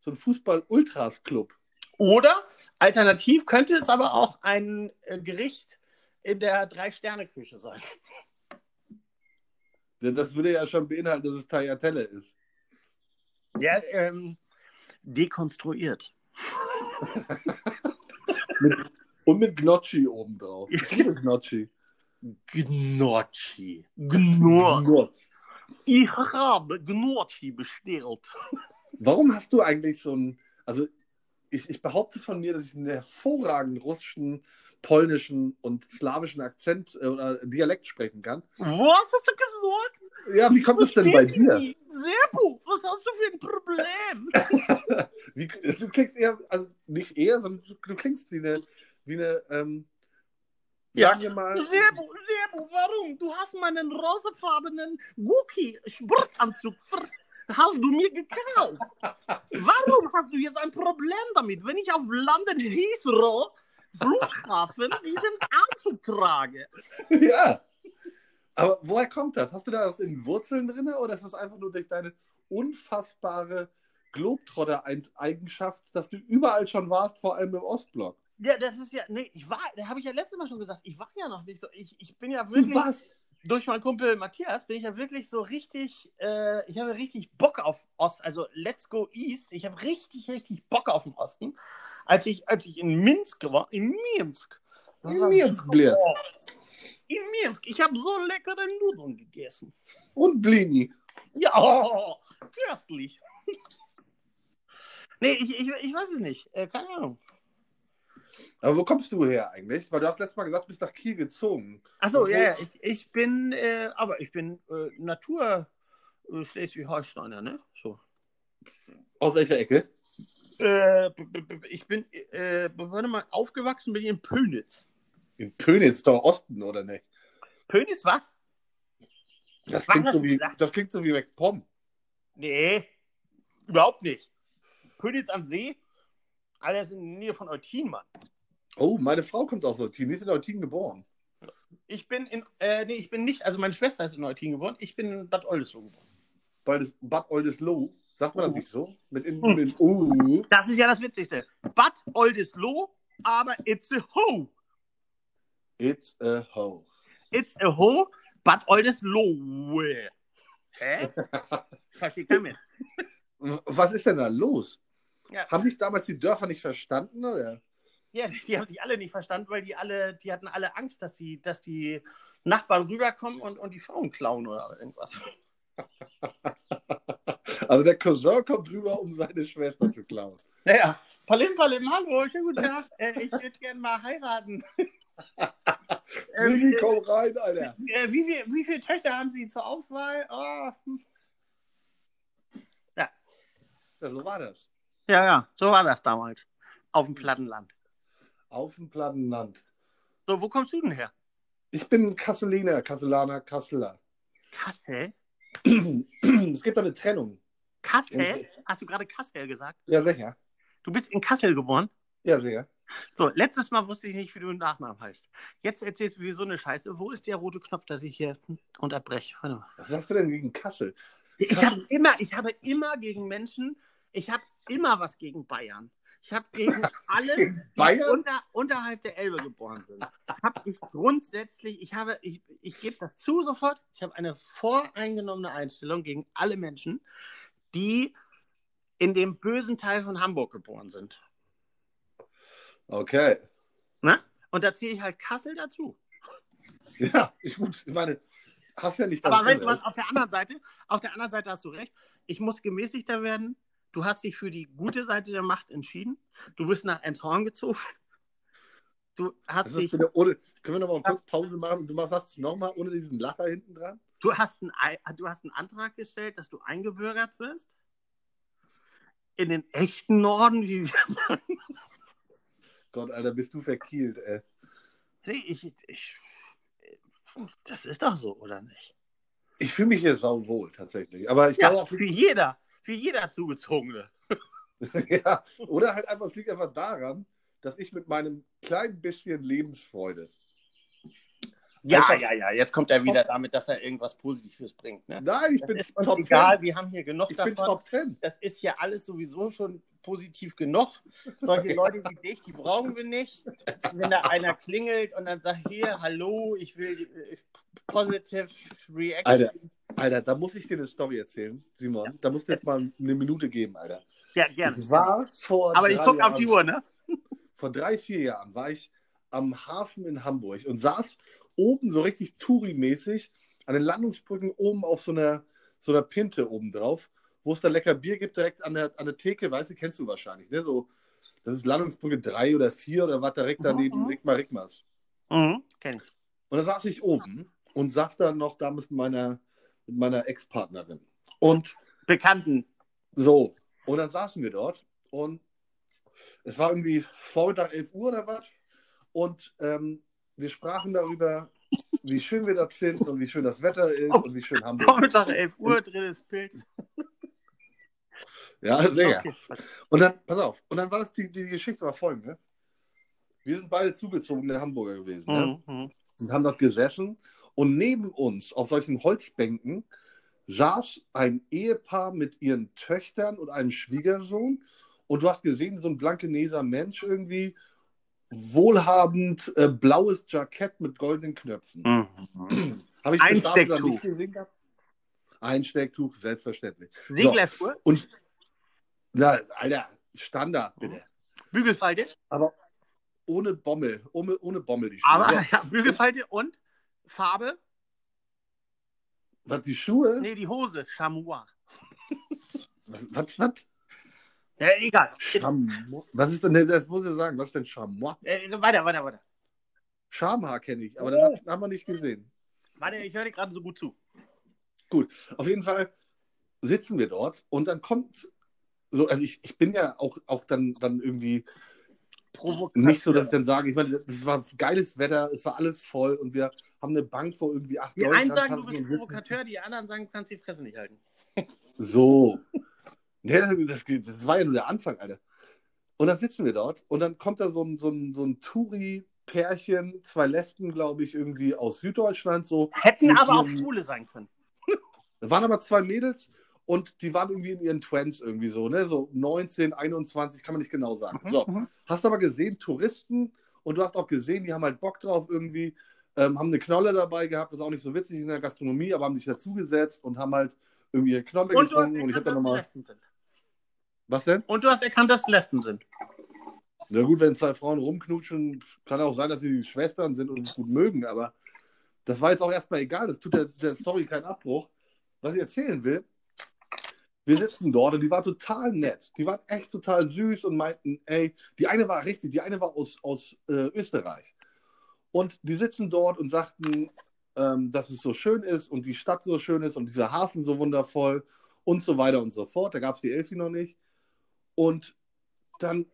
so ein Fußball-Ultras-Club. Oder alternativ könnte es aber auch ein äh, Gericht in der Drei-Sterne-Küche sein. Denn das würde ja schon beinhalten, dass es Tagliatelle ist. Ja, ähm, dekonstruiert mit, und mit Gnocchi obendrauf. Ich liebe Gnocchi. Gnocchi. Gnocchi. Ich habe Gnocchi bestellt. Warum hast du eigentlich so ein, also ich, ich behaupte von mir, dass ich einen hervorragenden russischen, polnischen und slawischen Akzent äh, oder Dialekt sprechen kann. Was hast du gesagt? Ja, wie kommt es denn bei dir? Sehr gut. Was hast du für ein Problem? wie, du klingst eher, also nicht eher, sondern du, du klingst wie eine, wie eine, ähm, ja. sagen wir mal. Serbu, Serbu, warum? Du hast meinen rosafarbenen Gucci-Sportanzug hast du mir gekauft? Warum hast du jetzt ein Problem damit, wenn ich auf London Heathrow Flughafen diesen Anzug trage? Ja. Aber woher kommt das? Hast du da was in Wurzeln drin oder ist das einfach nur durch deine unfassbare Globetrotter-Eigenschaft, dass du überall schon warst, vor allem im Ostblock? Ja, das ist ja, nee, ich war, da habe ich ja letztes Mal schon gesagt, ich war ja noch nicht so, ich, ich bin ja Du wirklich, warst. durch meinen Kumpel Matthias bin ich ja wirklich so richtig, äh, ich habe richtig Bock auf Ost, also Let's Go East, ich habe richtig, richtig Bock auf den Osten. Als ich, als ich in Minsk war, in Minsk. In Minsk, Blitz. In Minsk, ich habe so leckere Nudeln gegessen. Und Blini. Ja, oh, köstlich. nee, ich, ich, ich weiß es nicht, äh, keine Ahnung. Aber wo kommst du her eigentlich? Weil du hast letztes Mal gesagt, du bist nach Kiel gezogen. Achso, ja, ja, ich, ich bin, äh, aber ich bin äh, Natur äh, Schleswig-Holsteiner, ne? So. Aus welcher Ecke? Äh, ich bin, äh, warte mal, aufgewachsen bin ich in Pönitz. In Pönitz, doch Osten, oder nicht? Pönitz, was? Das Was klingt so wie, gesagt? das klingt so wie McPom. Nee, überhaupt nicht. Pönitz am See, alles in der Nähe von Eutin, Mann. Oh, meine Frau kommt aus Eutin. Die ist in Eutin geboren. Ich bin in, äh, nee, ich bin nicht, also meine Schwester ist in Eutin geboren, ich bin in Bad Oldesloe geboren. Bald ist Bad Oldesloe. Sagt man das Oh. nicht so? Mit in, Hm. mit uh. Das ist ja das Witzigste. Bad Oldesloe, aber it's a ho. It's a hoe. It's a ho, Bad Oldesloe. Hä? Versteht kein Mensch. W- Was ist denn da los? Ja. Haben sich damals die Dörfer nicht verstanden, oder? Ja, die haben sich alle nicht verstanden, weil die alle, die hatten alle Angst, dass die, dass die Nachbarn rüberkommen und, und die Frauen klauen oder irgendwas. Also der Cousin kommt rüber, um seine Schwester zu klauen. Naja, Palim, Palim, hallo, schönen guten Tag. Äh, ich würde gerne mal heiraten. Äh, Sigi, wie, komm rein, Alter. äh, wie, viel, wie viele Töchter haben Sie zur Auswahl? Oh, hm. Ja, so war das. Ja, ja, so war das damals. Auf dem Plattenland. Auf dem Plattenland. So, wo kommst du denn her? Ich bin Kasseliner, Kasselaner, Kasseler. Kassel? es gibt da eine Trennung. Kassel? Hast du gerade Kassel gesagt? Ja, sicher. Du bist in Kassel geboren? Ja, sicher. So, letztes Mal wusste ich nicht, wie du einen Nachnamen heißt. Jetzt erzählst du wie so eine Scheiße. Wo ist der rote Knopf, dass ich hier unterbreche? Was hast du denn gegen Kassel? Ich habe immer, ich habe immer gegen Menschen, ich habe immer was gegen Bayern. Ich habe gegen alle, die unter, unterhalb der Elbe geboren sind. Habe ich grundsätzlich, ich habe, ich, ich gebe das zu sofort, ich habe eine voreingenommene Einstellung gegen alle Menschen, die in dem bösen Teil von Hamburg geboren sind. Okay. Ne? Und da ziehe ich halt Kassel dazu. Ja, ich gut. Ich meine, hast ja nicht Aber weißt du auf der anderen Seite, auf der anderen Seite hast du recht. Ich muss gemäßigter werden. Du hast dich für die gute Seite der Macht entschieden. Du bist nach Emshorn gezogen. Du hast dich, ohne, können wir noch mal kurz Pause machen und du machst das nochmal ohne diesen Lacher hinten dran? du hast, einen, Ei- du hast einen Antrag gestellt, dass du eingebürgert wirst. In den echten Norden, wie wir sagen. Gott, Alter, bist du verkielt, ey. Nee, ich, ich, das ist doch so, oder nicht? Ich fühle mich hier sauwohl, tatsächlich. Aber ich Ja, glaube auch, für jeder, für jeder Zugezogene. ja, oder halt einfach, es liegt einfach daran, dass ich mit meinem kleinen bisschen Lebensfreude. Ja, Einfach- ja, ja, jetzt kommt er wieder damit, dass er irgendwas Positives bringt. Ne? Nein, ich Das bin ist Top egal, 10. wir haben hier genug Ich bin davon. Top 10. Das ist ja alles sowieso schon positiv genug. Solche Leute wie dich, die brauchen wir nicht. Wenn da einer klingelt und dann sagt, hier, hallo, ich will äh, positive Reaction. Alter. Alter, da muss ich dir eine Story erzählen, Simon. Da musst du jetzt mal eine Minute geben, Alter. Ja, gerne. Ich war vor Aber ich gucke auf die Uhr, ne? vor drei, vier Jahren war ich am Hafen in Hamburg und saß oben so richtig Touri-mäßig an den Landungsbrücken oben auf so einer, so einer Pinte oben drauf, wo es da lecker Bier gibt, direkt an der, an der Theke, weißt du, kennst du wahrscheinlich, ne? So, das ist Landungsbrücke drei oder vier oder was direkt daneben, Mhm. Rigma Rigmas. Mhm, kenn ich. Und da saß ich oben und saß dann noch damals mit meiner, mit meiner Ex-Partnerin. Und Bekannten. so, und dann saßen wir dort und es war irgendwie Vormittag 11 Uhr oder was. Und ähm, wir sprachen darüber, wie schön wir das finden und wie schön das Wetter ist und wie schön Hamburg ist. Vormittag 11 Uhr, drittes Bild. Ja, sehr. Okay. Und dann, pass auf, und dann war das, die, die Geschichte war folgende. Wir sind beide zugezogene Hamburger gewesen. Ja? Mhm. Mhm. und haben dort gesessen. Und neben uns auf solchen Holzbänken saß ein Ehepaar mit ihren Töchtern und einem Schwiegersohn. Und du hast gesehen, so ein blankeneser Mensch irgendwie, wohlhabend, äh, blaues Jackett mit goldenen Knöpfen. Mhm. Habe ich Einstecktuch. nicht gesehen gehabt? Einstecktuch, selbstverständlich. So, Seglerschuhe, und, na, Alter, Standard, bitte. Bügelfalte, Aber ohne Bommel, ohne, ohne Bommel die Schuhe. aber ja, Bügelfalte und Farbe, Was, die Schuhe? nee, die Hose, Chamois. Was, was, was? Ja, egal. Chamois. Was ist denn, das muss ich sagen, was ist denn Chamois? Äh, weiter, weiter, weiter. Schamhaar kenne ich, aber das hat- haben wir nicht gesehen. Warte, ich höre dir gerade so gut zu. Gut, auf jeden Fall sitzen wir dort und dann kommt so, also ich, ich bin ja auch, auch dann, dann irgendwie nicht so, dass ich dann sage, ich meine, es war geiles Wetter, es war alles voll und wir haben eine Bank vor irgendwie acht Die Leuten einen dran sagen, du bist Provokateur, die anderen sagen, du kannst die Fresse nicht halten. So. Ja, das, das, das war ja nur der Anfang, Alter. Und dann sitzen wir dort und dann kommt da so ein, so ein, so ein Touri-Pärchen, zwei Lesben, glaube ich, irgendwie aus Süddeutschland, so. Hätten aber auch Schwule sein können. Waren aber zwei Mädels und die waren irgendwie in ihren Twents irgendwie so, ne? So 19, 21, kann man nicht genau sagen. So. Mhm. Hast aber gesehen, Touristen und du hast auch gesehen, die haben halt Bock drauf irgendwie, ähm, haben eine Knolle dabei gehabt, das ist auch nicht so witzig in der Gastronomie, aber haben sich dazugesetzt und haben halt irgendwie ihre Knolle Und getrunken und ich habe erkannt, dann es nochmal. Was denn? Und du hast erkannt, dass es Lesben sind. Na gut, wenn zwei Frauen rumknutschen, kann auch sein, dass sie Schwestern sind und sich gut mögen, aber das war jetzt auch erstmal egal. Das tut der, der Story keinen Abbruch. Was ich erzählen will, wir sitzen dort und die war total nett. Die waren echt total süß und meinten, ey, die eine war richtig, die eine war aus, aus äh, Österreich. Und die sitzen dort und sagten, ähm, dass es so schön ist und die Stadt so schön ist und dieser Hafen so wundervoll und so weiter und so fort. Da gab es die Elfi noch nicht. Und dann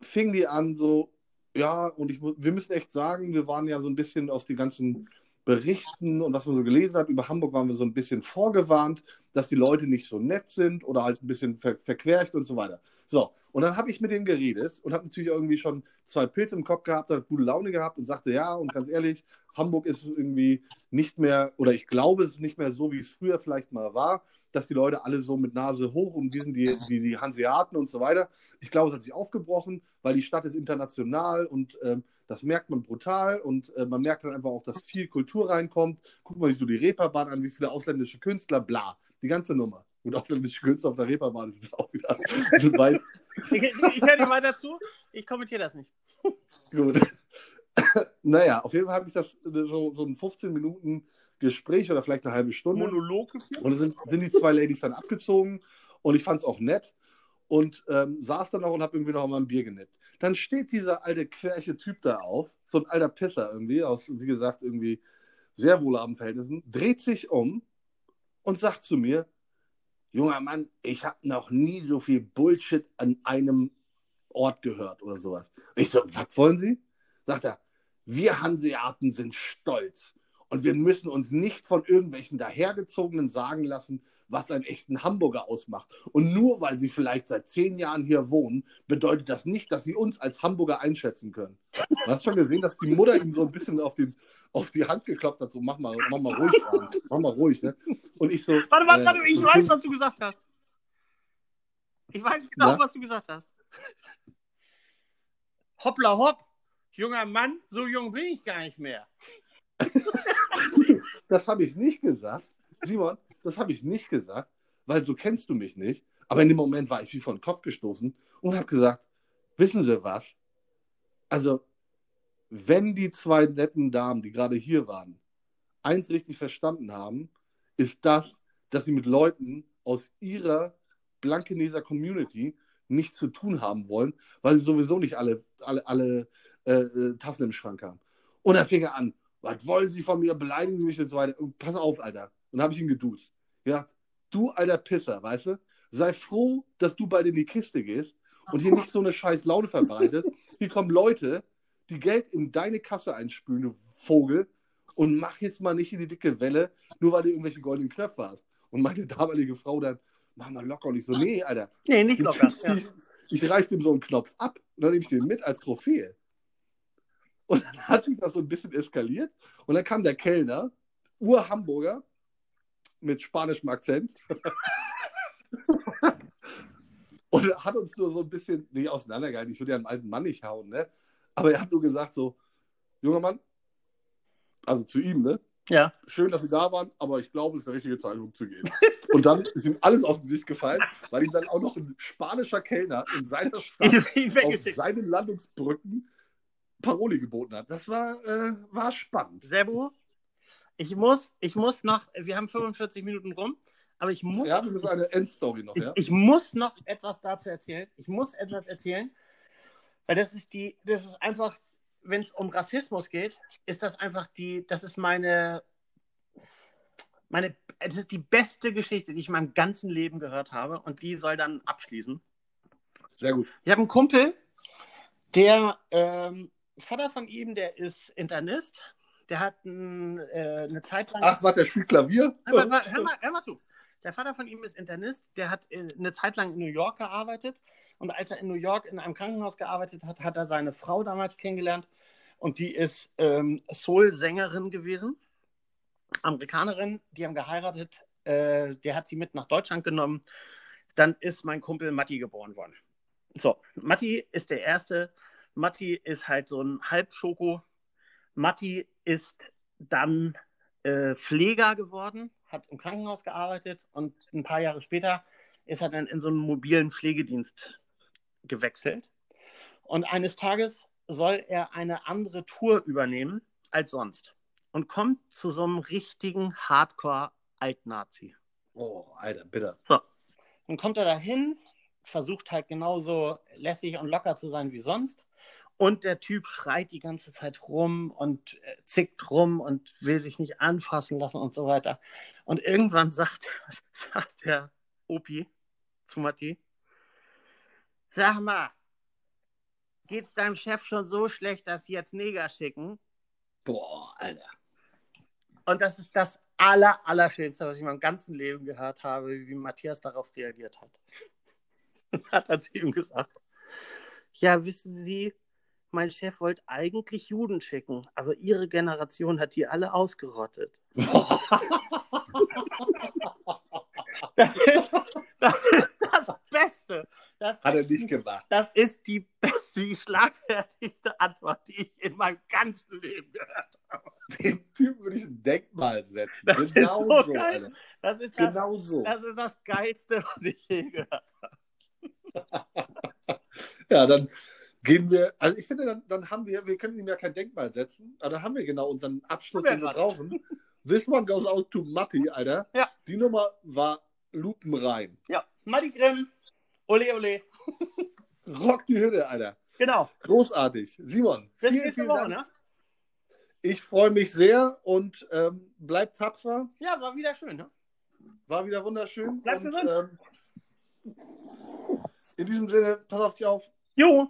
fing die an so, ja, und ich, wir müssen echt sagen, wir waren ja so ein bisschen aus den ganzen Berichten und was man so gelesen hat über Hamburg, waren wir so ein bisschen vorgewarnt, dass die Leute nicht so nett sind oder halt ein bisschen ver verquercht und so weiter. So, und dann habe ich mit denen geredet und habe natürlich irgendwie schon zwei Pilze im Kopf gehabt, hat gute Laune gehabt und sagte, ja, und ganz ehrlich, Hamburg ist irgendwie nicht mehr, oder ich glaube, es ist nicht mehr so, wie es früher vielleicht mal war, dass die Leute alle so mit Nase hoch und die sind die, die, die Hanseaten und so weiter. Ich glaube, es hat sich aufgebrochen, weil die Stadt ist international und ähm, das merkt man brutal und äh, man merkt dann einfach auch, dass viel Kultur reinkommt. Guck mal sich so die Reeperbahn an, wie viele ausländische Künstler, bla, die ganze Nummer. Gut, ausländische Künstler auf der Reeperbahn ist auch wieder weit Ich, ich, höre dir weiter zu. Ich kommentiere das nicht. gut. naja, auf jeden Fall habe ich das so, so ein 15 Minuten Gespräch oder vielleicht eine halbe Stunde. Monolog. Und dann sind, sind die zwei Ladies dann abgezogen und ich fand es auch nett und ähm, saß dann auch und habe irgendwie noch mal ein Bier genippt. Dann steht dieser alte querche Typ da auf, so ein alter Pisser irgendwie, aus, wie gesagt, irgendwie sehr wohlhabenden Verhältnissen, dreht sich um und sagt zu mir, junger Mann, ich habe noch nie so viel Bullshit an einem Ort gehört oder sowas. Und ich so, was wollen Sie? Sagt er, wir Hanseaten sind stolz. Und wir müssen uns nicht von irgendwelchen dahergezogenen sagen lassen, was einen echten Hamburger ausmacht. Und nur weil sie vielleicht seit zehn Jahren hier wohnen, bedeutet das nicht, dass sie uns als Hamburger einschätzen können. Du hast schon gesehen, dass die Mutter ihm so ein bisschen auf, den, auf die Hand geklopft hat, so mach mal, mach mal ruhig, Franz. mach mal ruhig. Ne? Und ich so. Warte, warte, äh, warte, ich weiß, was du gesagt hast. Ich weiß genau, Ja? was du gesagt hast. Hoppla hopp, junger Mann, so jung bin ich gar nicht mehr. Das habe ich nicht gesagt. Simon, das habe ich nicht gesagt, weil so kennst du mich nicht. Aber in dem Moment war ich wie vor den Kopf gestoßen und habe gesagt, wissen Sie was? Also, wenn die zwei netten Damen, die gerade hier waren, eins richtig verstanden haben, ist das, dass sie mit Leuten aus ihrer Blankeneser Community nichts zu tun haben wollen, weil sie sowieso nicht alle, alle, alle äh, äh, Tassen im Schrank haben. Und dann fing er an, was wollen Sie von mir, beleidigen Sie mich und so weiter. Und pass auf, Alter. Und dann habe ich ihn geduzt. Ja, du alter Pisser, weißt du? Sei froh, dass du bald in die Kiste gehst und hier nicht so eine scheiß Laune verbreitest. Hier kommen Leute, die Geld in deine Kasse einspülen, du Vogel, und mach jetzt mal nicht in die dicke Welle, nur weil du irgendwelche goldenen Knöpfe hast. Und meine damalige Frau dann, mach mal locker. Und ich so, nee, Alter. Nee, nicht locker. Ich, ich reiß dem so einen Knopf ab und dann nehme ich den mit als Trophäe. Und dann hat sich das so ein bisschen eskaliert. Und dann kam der Kellner, Ur-Hamburger, mit spanischem Akzent. und er hat uns nur so ein bisschen, nicht auseinandergehalten, ich würde ja einen alten Mann nicht hauen, ne? Aber er hat nur gesagt so, junger Mann, also zu ihm, ne? Ja. Schön, dass Sie da waren, aber ich glaube, es ist der richtige Zeitpunkt zu gehen. Und dann ist ihm alles aus dem Gesicht gefallen, weil ihm dann auch noch ein spanischer Kellner in seiner Stadt auf seinen Landungsbrücken Paroli geboten hat. Das war, äh, war spannend. Servo, ich muss, ich muss noch, wir haben 45 Minuten rum, aber ich muss, Ja, wir müssen eine Endstory noch, ich, ja? ich muss noch etwas dazu erzählen. Ich muss etwas erzählen, weil das ist die, das ist einfach, wenn es um Rassismus geht, ist das einfach die, das ist meine, meine, das ist die beste Geschichte, die ich in meinem ganzen Leben gehört habe und die soll dann abschließen. Sehr gut. Ich habe einen Kumpel, der ähm, Vater von ihm, der ist Internist. Der hat ein, äh, eine Zeit lang. Ach, was, der spielt Klavier? Hör mal, hör, mal, hör mal zu. Der Vater von ihm ist Internist. Der hat äh, eine Zeit lang in New York gearbeitet. Und als er in New York in einem Krankenhaus gearbeitet hat, hat er seine Frau damals kennengelernt. Und die ist ähm, Soul-Sängerin gewesen. Amerikanerin. Die haben geheiratet. Äh, der hat sie mit nach Deutschland genommen. Dann ist mein Kumpel Matti geboren worden. So, Matti ist der Erste. Matti ist halt so ein Halbschoko. Matti ist dann äh, Pfleger geworden, hat im Krankenhaus gearbeitet und ein paar Jahre später ist er dann in so einen mobilen Pflegedienst gewechselt. Und eines Tages soll er eine andere Tour übernehmen als sonst und kommt zu so einem richtigen Hardcore-Altnazi. Oh, Alter, bitte. Dann kommt er dahin, versucht halt genauso lässig und locker zu sein wie sonst. Und der Typ schreit die ganze Zeit rum und äh, zickt rum und will sich nicht anfassen lassen und so weiter. Und irgendwann sagt, sagt der Opi zu Matti, sag mal, geht's deinem Chef schon so schlecht, dass sie jetzt Neger schicken? Boah, Alter. Und das ist das aller, allerschönste, was ich in meinem ganzen Leben gehört habe, wie Matthias darauf reagiert hat. hat er zu ihm gesagt, ja, wissen Sie, mein Chef wollte eigentlich Juden schicken, aber Ihre Generation hat die alle ausgerottet. Das ist das, ist das Beste. Das Hat er ist, nicht gemacht. das ist die beste, die schlagfertigste Antwort, die ich in meinem ganzen Leben gehört habe. Dem Typen würde ich ein Denkmal setzen. Das Genau so so. Alter. Das ist das, Genau so. das ist das Geilste, was ich je gehört habe. Ja, dann gehen wir, also ich finde, dann, dann haben wir, wir können ihm ja kein Denkmal setzen, aber dann haben wir genau unseren Abschluss, den wir brauchen. This one goes out to Matti, Alter. Ja. Die Nummer war lupenrein. Ja, Matti Grimm, ole ole. Rock die Hütte, Alter. Genau. Großartig. Simon, Bis vielen, vielen Woche, Dank. ne? Ich freue mich sehr und ähm, bleibt tapfer. Ja, war wieder schön, ne? War wieder wunderschön. Bleibt und, gesund. ähm, in diesem Sinne, pass auf dich auf. Jo.